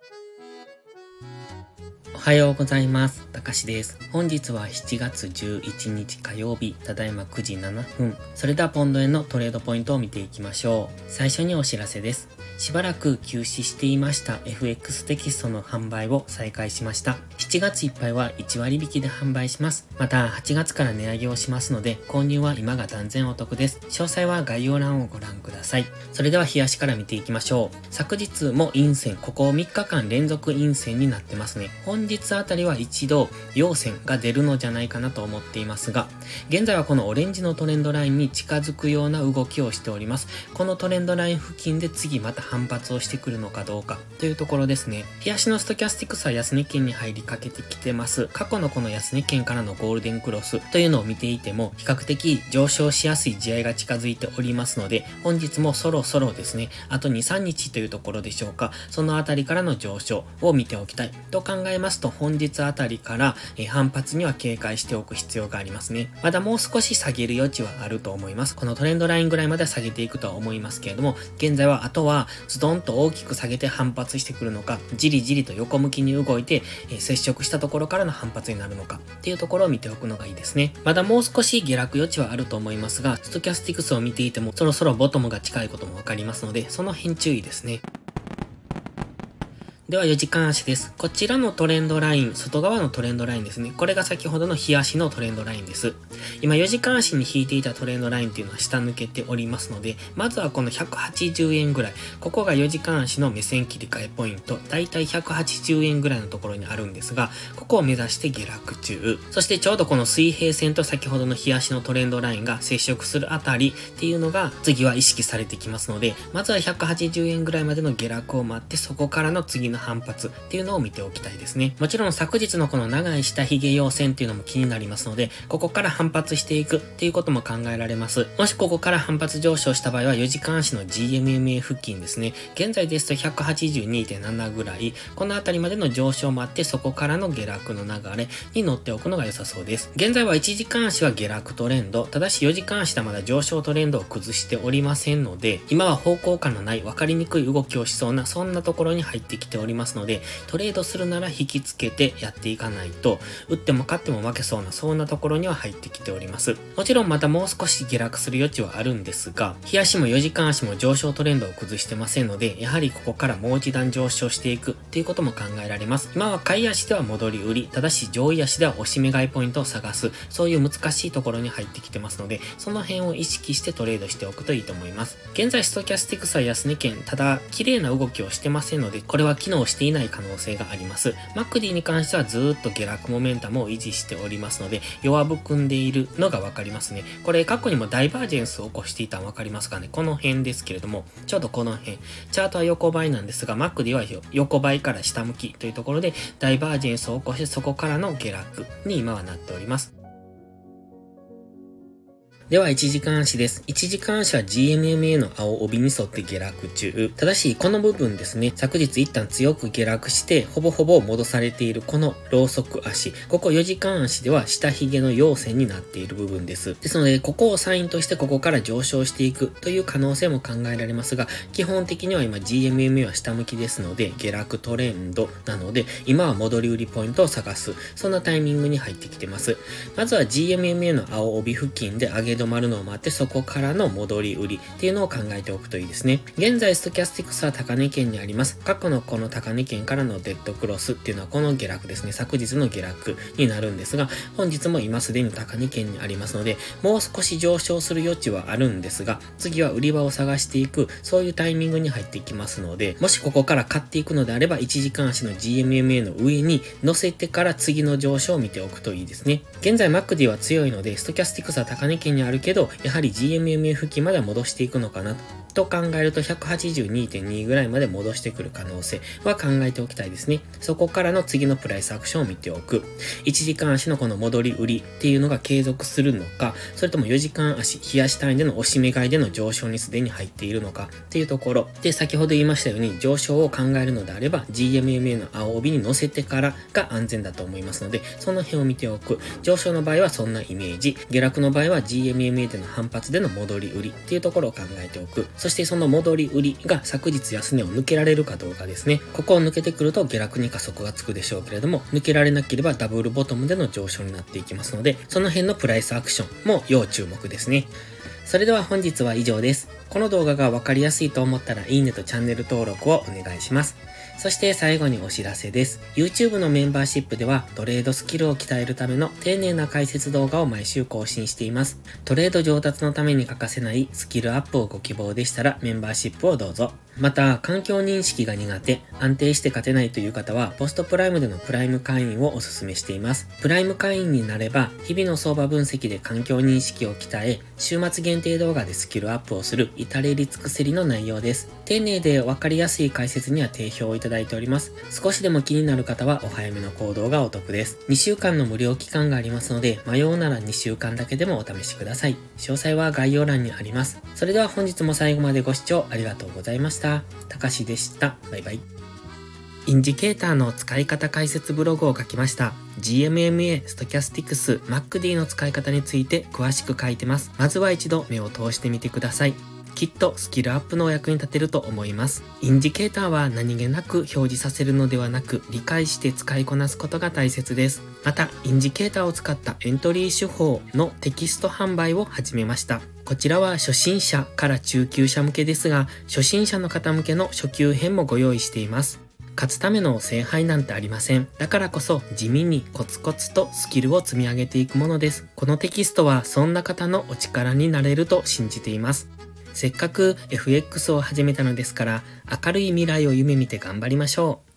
Música おはようございます。たかしです。本日は7月11日火曜日、ただいま9時7分。それではポンド円のトレードポイントを見ていきましょう。最初にお知らせです。しばらく休止していました FX テキストの販売を再開しました。7月いっぱいは1割引きで販売します。また8月から値上げをしますので、購入は今が断然お得です。詳細は概要欄をご覧ください。それでは冷やしから見ていきましょう。昨日も陰線、ここ3日間連続陰線になってますね。本日あたりは一度陽線が出るのじゃないかなと思っていますが、現在はこのオレンジのトレンドラインに近づくような動きをしております。このトレンドライン付近で次また反発をしてくるのかどうかというところですね。日足のストキャスティクスは安値圏に入りかけてきてます。過去のこの安値圏からのゴールデンクロスというのを見ていても、比較的上昇しやすい地合が近づいておりますので、本日もそろそろですね、あと2、3日というところでしょうか、そのあたりからの上昇を見ておきたいと考えますと、本日あたりから、え反発には警戒しておく必要がありますね。まだもう少し下げる余地はあると思います。このトレンドラインぐらいまでは下げていくとは思いますけれども、現在はあとはズドンンと大きく下げて反発してくるのか、じりじりと横向きに動いて、えー、接触したところからの反発になるのかっていうところを見ておくのがいいですね。まだもう少し下落余地はあると思いますが、ストキャスティクスを見ていてもそろそろボトムが近いこともわかりますので、その辺注意ですね。では4時間足です。こちらのトレンドライン、外側のトレンドラインですね。これが先ほどの日足のトレンドラインです。今4時間足に引いていたトレンドラインっていうのは下抜けておりますので、まずはこの180円ぐらい。ここが4時間足の目線切り替えポイント。だいたい180円ぐらいのところにあるんですが、ここを目指して下落中。そしてちょうどこの水平線と先ほどの日足のトレンドラインが接触するあたりっていうのが次は意識されてきますので、まずは180円ぐらいまでの下落を待って、そこからの次の反発っていうのを見ておきたいですね。もちろん昨日のこの長い下髭陽線っていうのも気になりますので、ここから反発していくっていうことも考えられます。もしここから反発上昇した場合は4時間足の GMMA 付近ですね。現在ですと182.7ぐらい、この辺りまでの上昇もあって、そこからの下落の流れに乗っておくのが良さそうです。現在は1時間足は下落トレンド、ただし4時間足はまだ上昇トレンドを崩しておりませんので、今は方向感のない分かりにくい動きをしそうな、そんなところに入ってきておりりますので、トレードするなら引きつけてやっていかないと、打っても勝っても負けそうな、そんなところには入ってきております。もちろんまたもう少し下落する余地はあるんですが、日足も4時間足も上昇トレンドを崩してませんので、やはりここからもう一段上昇していくっていうことも考えられます。今は買い足では戻り売り、ただし上位足では押し目買いポイントを探す、そういう難しいところに入ってきてますので、その辺を意識してトレードしておくといいと思います。現在ストキャスティクスは安値圏、ただ綺麗な動きをしてませんので、これは機能していない可能性があります。マクディに関してはずっと下落モメンタムを維持しておりますので、弱含んでいるのがわかりますね。これ過去にもダイバージェンスを起こしていたのわかりますかねこの辺ですけれども、ちょうどこの辺。チャートは横ばいなんですが、マクディは横ばいから下向きというところで、ダイバージェンスを起こしてそこからの下落に今はなっております。では、1時間足です。1時間足は GMMA の青帯に沿って下落中。ただし、この部分ですね、昨日一旦強く下落して、ほぼほぼ戻されているこのローソク足。ここ4時間足では下髭の陽線になっている部分です。ですので、ここをサインとしてここから上昇していくという可能性も考えられますが、基本的には今 GMMA は下向きですので、下落トレンドなので、今は戻り売りポイントを探す。そんなタイミングに入ってきてます。まずは GMMA の青帯付近で上げ止まるのを待って、そこからの戻り売りっていうのを考えておくといいですね。現在、ストキャスティクスは高値圏にあります。過去のこの高値圏からのデッドクロスっていうのはこの下落ですね。昨日の下落になるんですが、本日も今すでに高値圏にありますので、もう少し上昇する余地はあるんですが、次は売り場を探していく、そういうタイミングに入っていきますので、もしここから買っていくのであれば、1時間足の GMMA の上に乗せてから次の上昇を見ておくといいですね。現在 MacD は強いので、ストキャスティクスは高値圏にああるけど、やはり GMMA 付近までは戻していくのかなと考えると182.2ぐらいまで戻してくる可能性は考えておきたいですね。そこからの次のプライスアクションを見ておく。1時間足のこの戻り売りっていうのが継続するのか、それとも4時間足、冷やし単位での押し目買いでの上昇にすでに入っているのかっていうところ。で、先ほど言いましたように上昇を考えるのであれば GMMA の青帯に乗せてからが安全だと思いますので、その辺を見ておく。上昇の場合はそんなイメージ。下落の場合は GMMA での反発での戻り売りっていうところを考えておく。そしてその戻り売りが昨日安値を抜けられるかどうかですね。ここを抜けてくると下落に加速がつくでしょうけれども、抜けられなければダブルボトムでの上昇になっていきますので、その辺のプライスアクションも要注目ですね。それでは本日は以上です。この動画がわかりやすいと思ったらいいねとチャンネル登録をお願いします。そして最後にお知らせです。YouTube のメンバーシップではトレードスキルを鍛えるための丁寧な解説動画を毎週更新しています。トレード上達のために欠かせないスキルアップをご希望でしたらメンバーシップをどうぞ。また、環境認識が苦手、安定して勝てないという方は、ポストプライムでのプライム会員をお勧めしています。プライム会員になれば、日々の相場分析で環境認識を鍛え、週末限定動画でスキルアップをする至れり尽くせりの内容です。丁寧でわかりやすい解説には定評をいただいております。少しでも気になる方はお早めの行動がお得です。2週間の無料期間がありますので、迷うなら2週間だけでもお試しください。詳細は概要欄にあります。それでは本日も最後までご視聴ありがとうございました。した。たかしでした。バイバイ。インジケーターの使い方解説ブログを書きました。GMMA、ストキャスティクス、 MACD の使い方について詳しく書いてます。まずは一度目を通してみてください。きっとスキルアップのお役に立てると思います。インジケーターは何気なく表示させるのではなく、理解して使いこなすことが大切です。また、インジケーターを使ったエントリー手法のテキスト販売を始めました。こちらは初心者から中級者向けですが、初心者の方向けの初級編もご用意しています。勝つための聖杯なんてありません。だからこそ地味にコツコツとスキルを積み上げていくものです。このテキストはそんな方のお力になれると信じています。せっかく FX を始めたのですから、明るい未来を夢見て頑張りましょう。